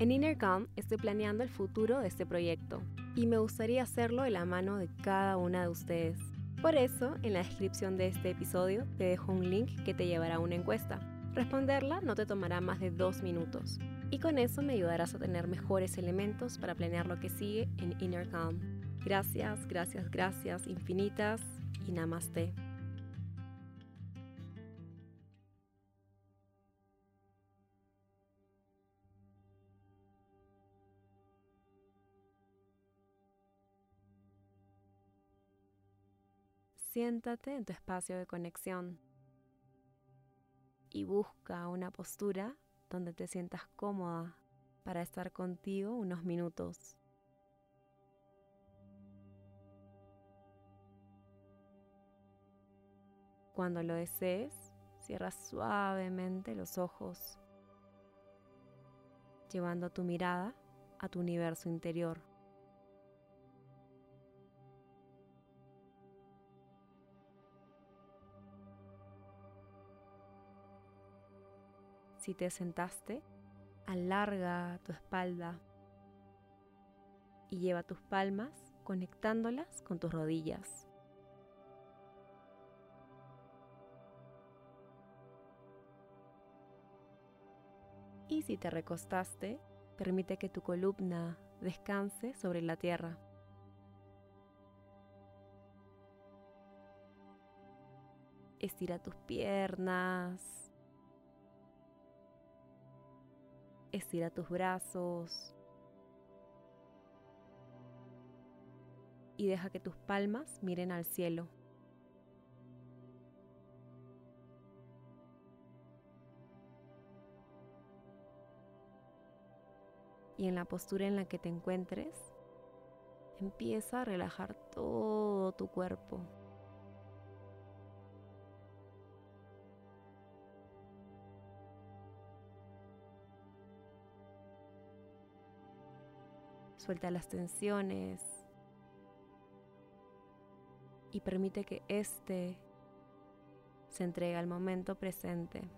En Innercom estoy planeando el futuro de este proyecto y me gustaría hacerlo de la mano de cada una de ustedes. Por eso, en la descripción de este episodio te dejo un link que te llevará a una encuesta. Responderla no te tomará más de dos minutos y con eso me ayudarás a tener mejores elementos para planear lo que sigue en Innercom. Gracias, gracias, gracias infinitas y namaste. Siéntate en tu espacio de conexión y busca una postura donde te sientas cómoda para estar contigo unos minutos. Cuando lo desees, cierra suavemente los ojos, llevando tu mirada a tu universo interior. Si te sentaste, alarga tu espalda y lleva tus palmas conectándolas con tus rodillas. Y si te recostaste, permite que tu columna descanse sobre la tierra. Estira tus piernas, Estira tus brazos. Y deja que tus palmas miren al cielo. Y en la postura en la que te encuentres, empieza a relajar todo tu cuerpo. Suelta las tensiones y permite que éste se entregue al momento presente.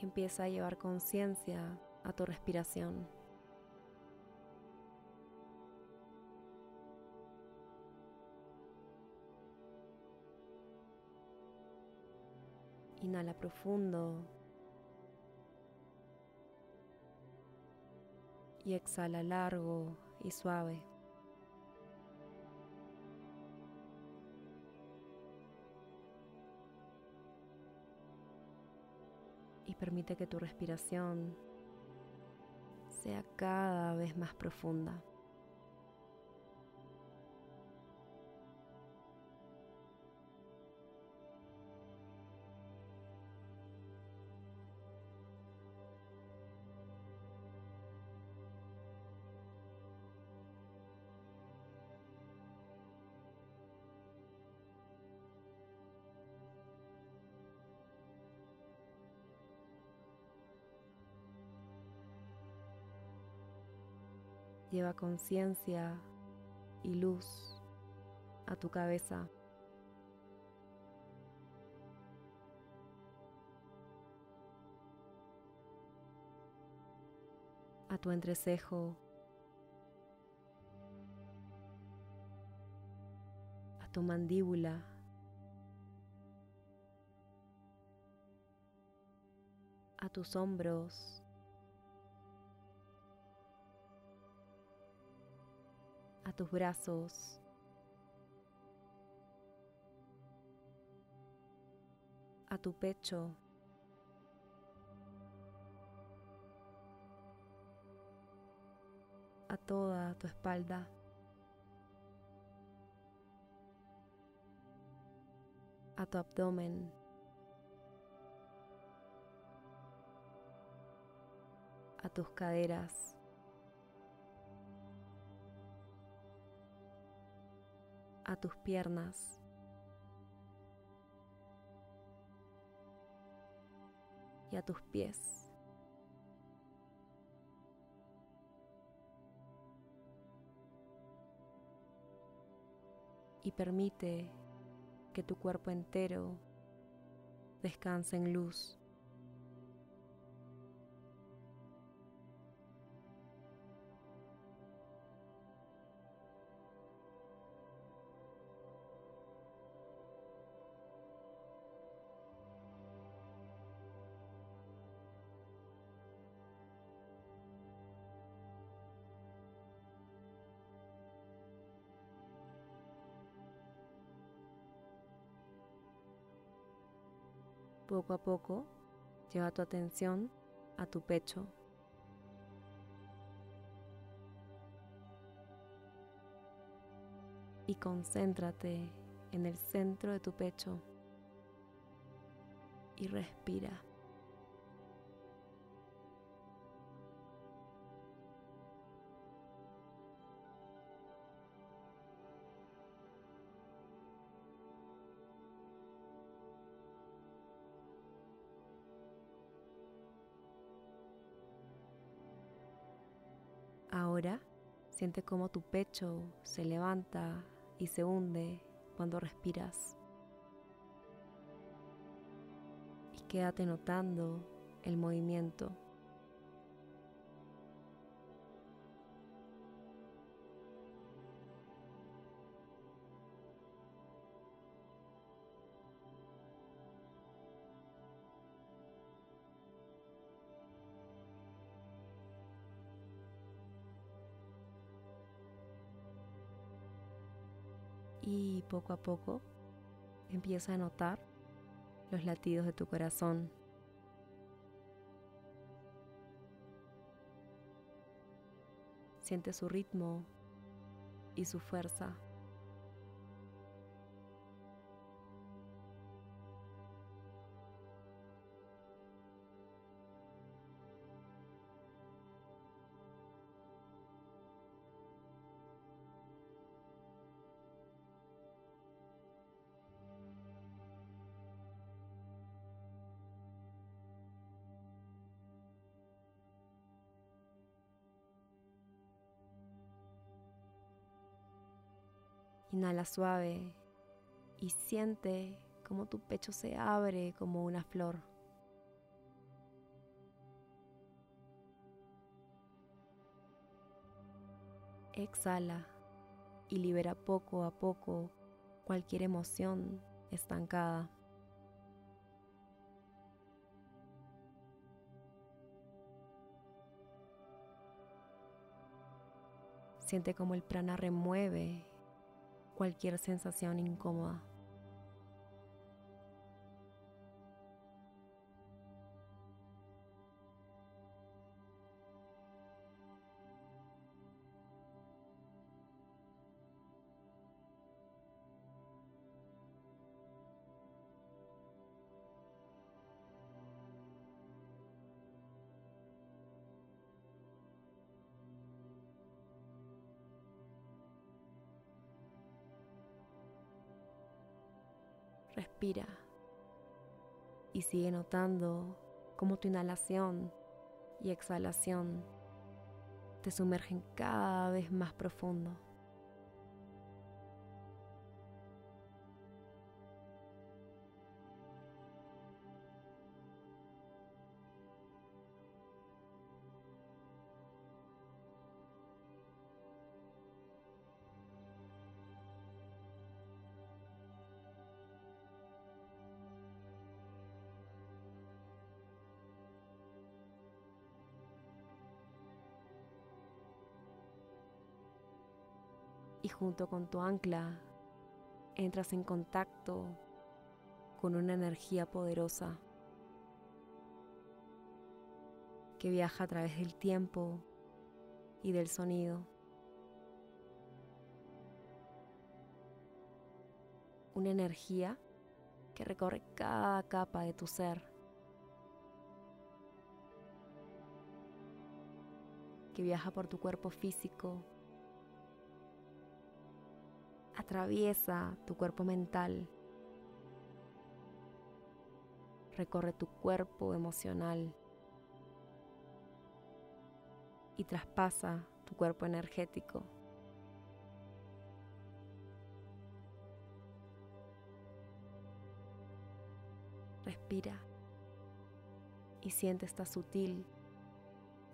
Y empieza a llevar conciencia a tu respiración. Inhala profundo. Y exhala largo y suave. Y permite que tu respiración sea cada vez más profunda. Conciencia y luz a tu cabeza. a tu entrecejo, a tu mandíbula, a tus hombros, tus brazos. a tu pecho. a toda tu espalda. a tu abdomen. a tus caderas. a tus piernas. y a tus pies. Y permite que tu cuerpo entero descanse en luz. Poco a poco, lleva tu atención a tu pecho. Y concéntrate en el centro de tu pecho y respira. Siente cómo tu pecho se levanta y se hunde cuando respiras. Y quédate notando el movimiento. Y poco a poco empieza a notar los latidos de tu corazón. Siente su ritmo y su fuerza. Inhala suave y siente como tu pecho se abre como una flor. Exhala y libera poco a poco cualquier emoción estancada. Siente como el prana remueve cualquier sensación incómoda. Respira y sigue notando cómo tu inhalación y exhalación te sumergen cada vez más profundo. Y junto con tu ancla entras en contacto con una energía poderosa que viaja a través del tiempo y del sonido. Una energía que recorre cada capa de tu ser. Que viaja por tu cuerpo físico, atraviesa tu cuerpo mental, recorre tu cuerpo emocional y traspasa tu cuerpo energético. Respira y siente esta sutil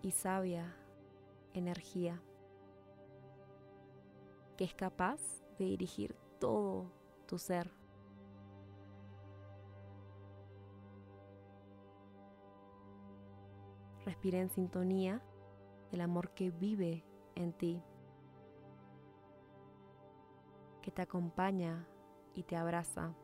y sabia energía que es capaz dirigir todo tu ser. Respira en sintonía del amor que vive en ti, que te acompaña y te abraza.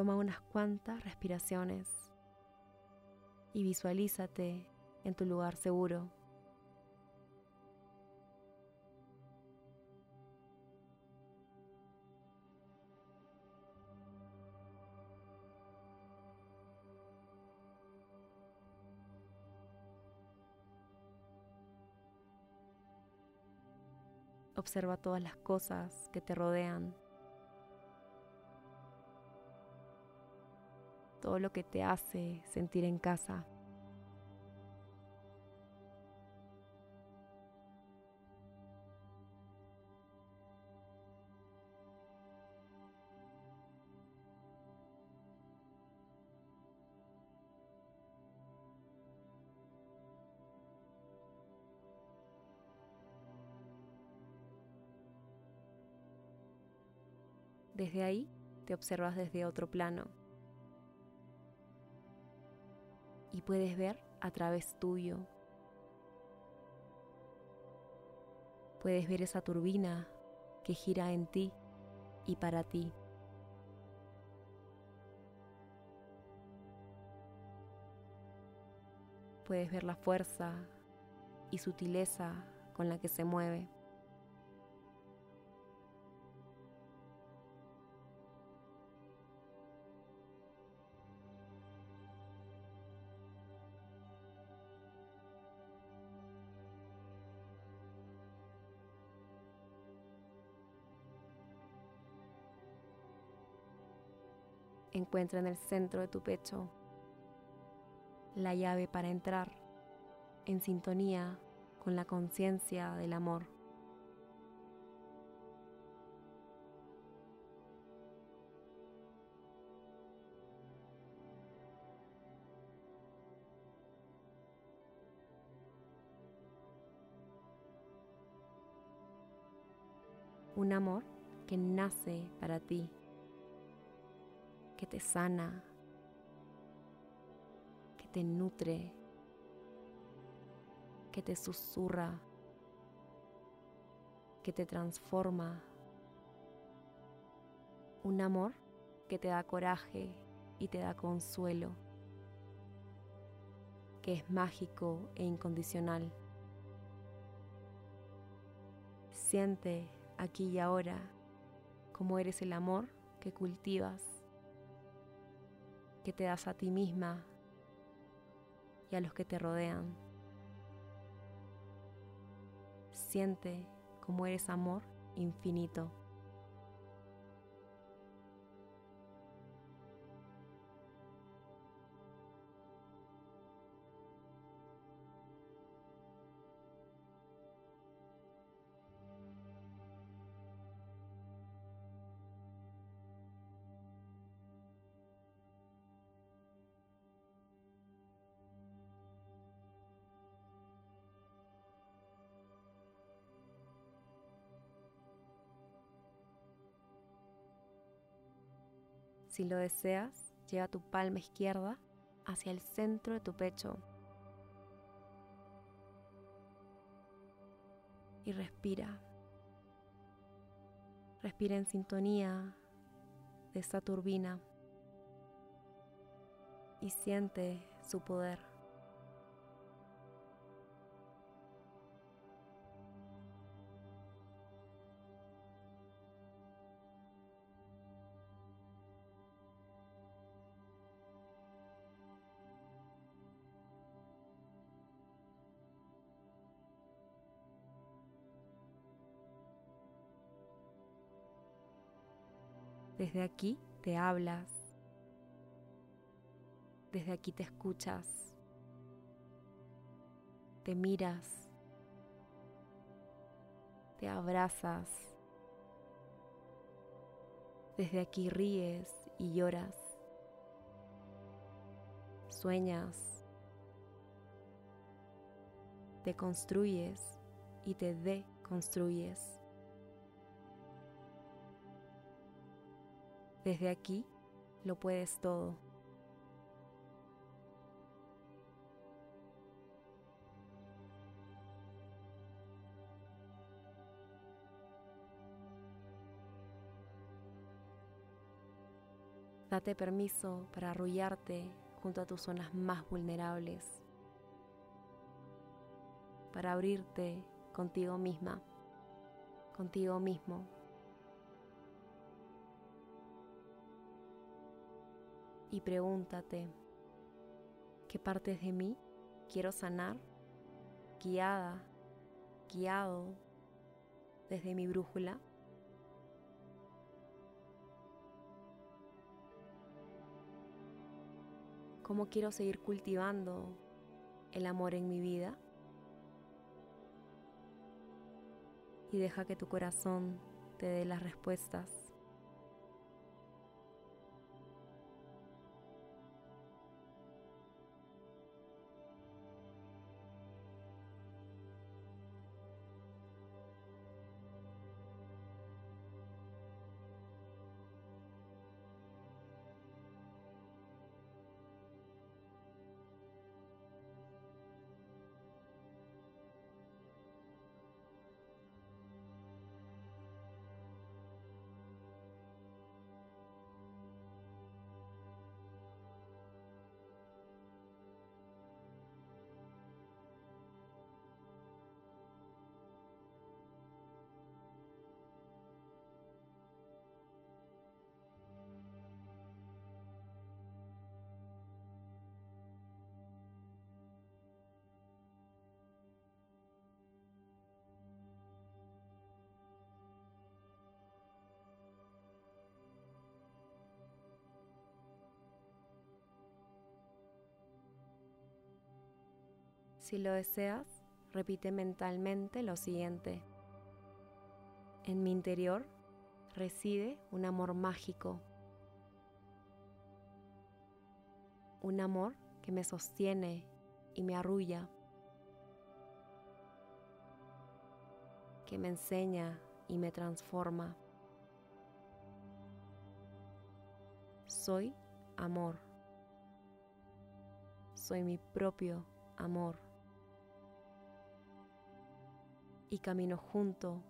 Toma unas cuantas respiraciones y visualízate en tu lugar seguro. Observa todas las cosas que te rodean todo lo que te hace sentir en casa. Desde ahí te observas desde otro plano y puedes ver a través tuyo. Puedes ver esa turbina que gira en ti y para ti. Puedes ver la fuerza y sutileza con la que se mueve. Encuentra en el centro de tu pecho la llave para entrar en sintonía con la conciencia del amor. Un amor que nace para ti que te sana, que te nutre, que te susurra, que te transforma. Un amor que te da coraje y te da consuelo, que es mágico e incondicional. Siente aquí y ahora cómo eres el amor que cultivas que te das a ti misma y a los que te rodean. Siente como eres amor infinito. Si lo deseas, lleva tu palma izquierda hacia el centro de tu pecho y respira. Respira en sintonía de esta turbina y siente su poder. Desde aquí te hablas. Desde aquí te escuchas, te miras, te abrazas. Desde aquí ríes y lloras, sueñas, te construyes y te deconstruyes. Desde aquí lo puedes todo. Date permiso para arrullarte junto a tus zonas más vulnerables, para abrirte contigo misma, contigo mismo. Y pregúntate, ¿qué partes de mí quiero sanar? Guiada, guiado desde mi brújula. ¿Cómo quiero seguir cultivando el amor en mi vida? Y deja que tu corazón te dé las respuestas. Si lo deseas, repite mentalmente lo siguiente. En mi interior reside un amor mágico, un amor que me sostiene y me arrulla, que me enseña y me transforma. Soy amor. Soy mi propio amor. Y camino junto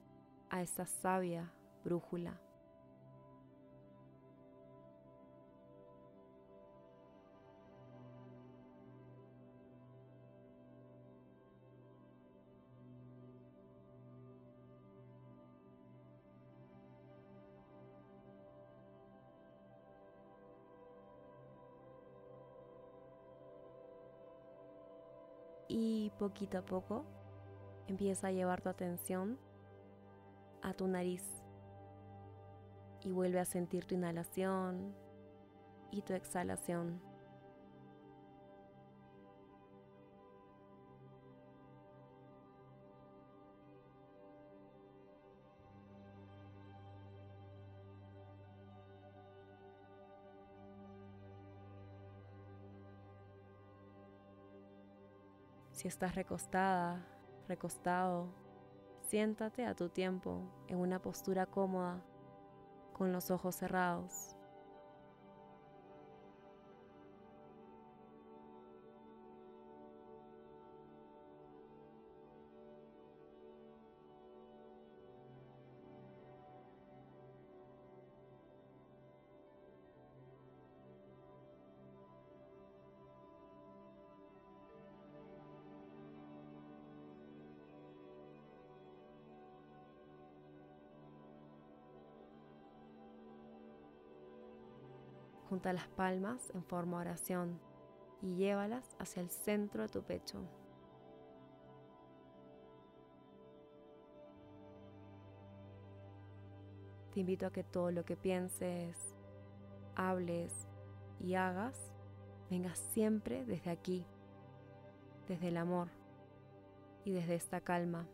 a esa sabia brújula. Y poquito a poco Empieza a llevar tu atención a tu nariz y vuelve a sentir tu inhalación y tu exhalación. Si estás recostada, recostado, siéntate a tu tiempo en una postura cómoda, con los ojos cerrados. Junta las palmas en forma oración y llévalas hacia el centro de tu pecho. Te invito a que todo lo que pienses, hables y hagas venga siempre desde aquí, desde el amor y desde esta calma.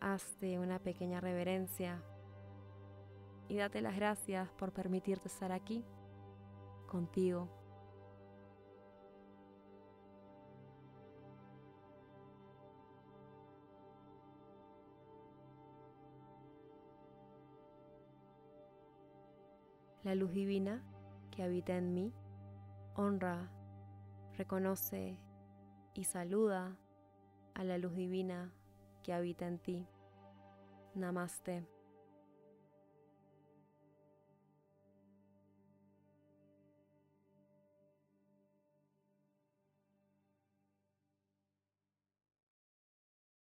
Hazte una pequeña reverencia y date las gracias por permitirte estar aquí, contigo. La luz divina que habita en mí honra, reconoce y saluda a la luz divina que habita en ti. Namaste.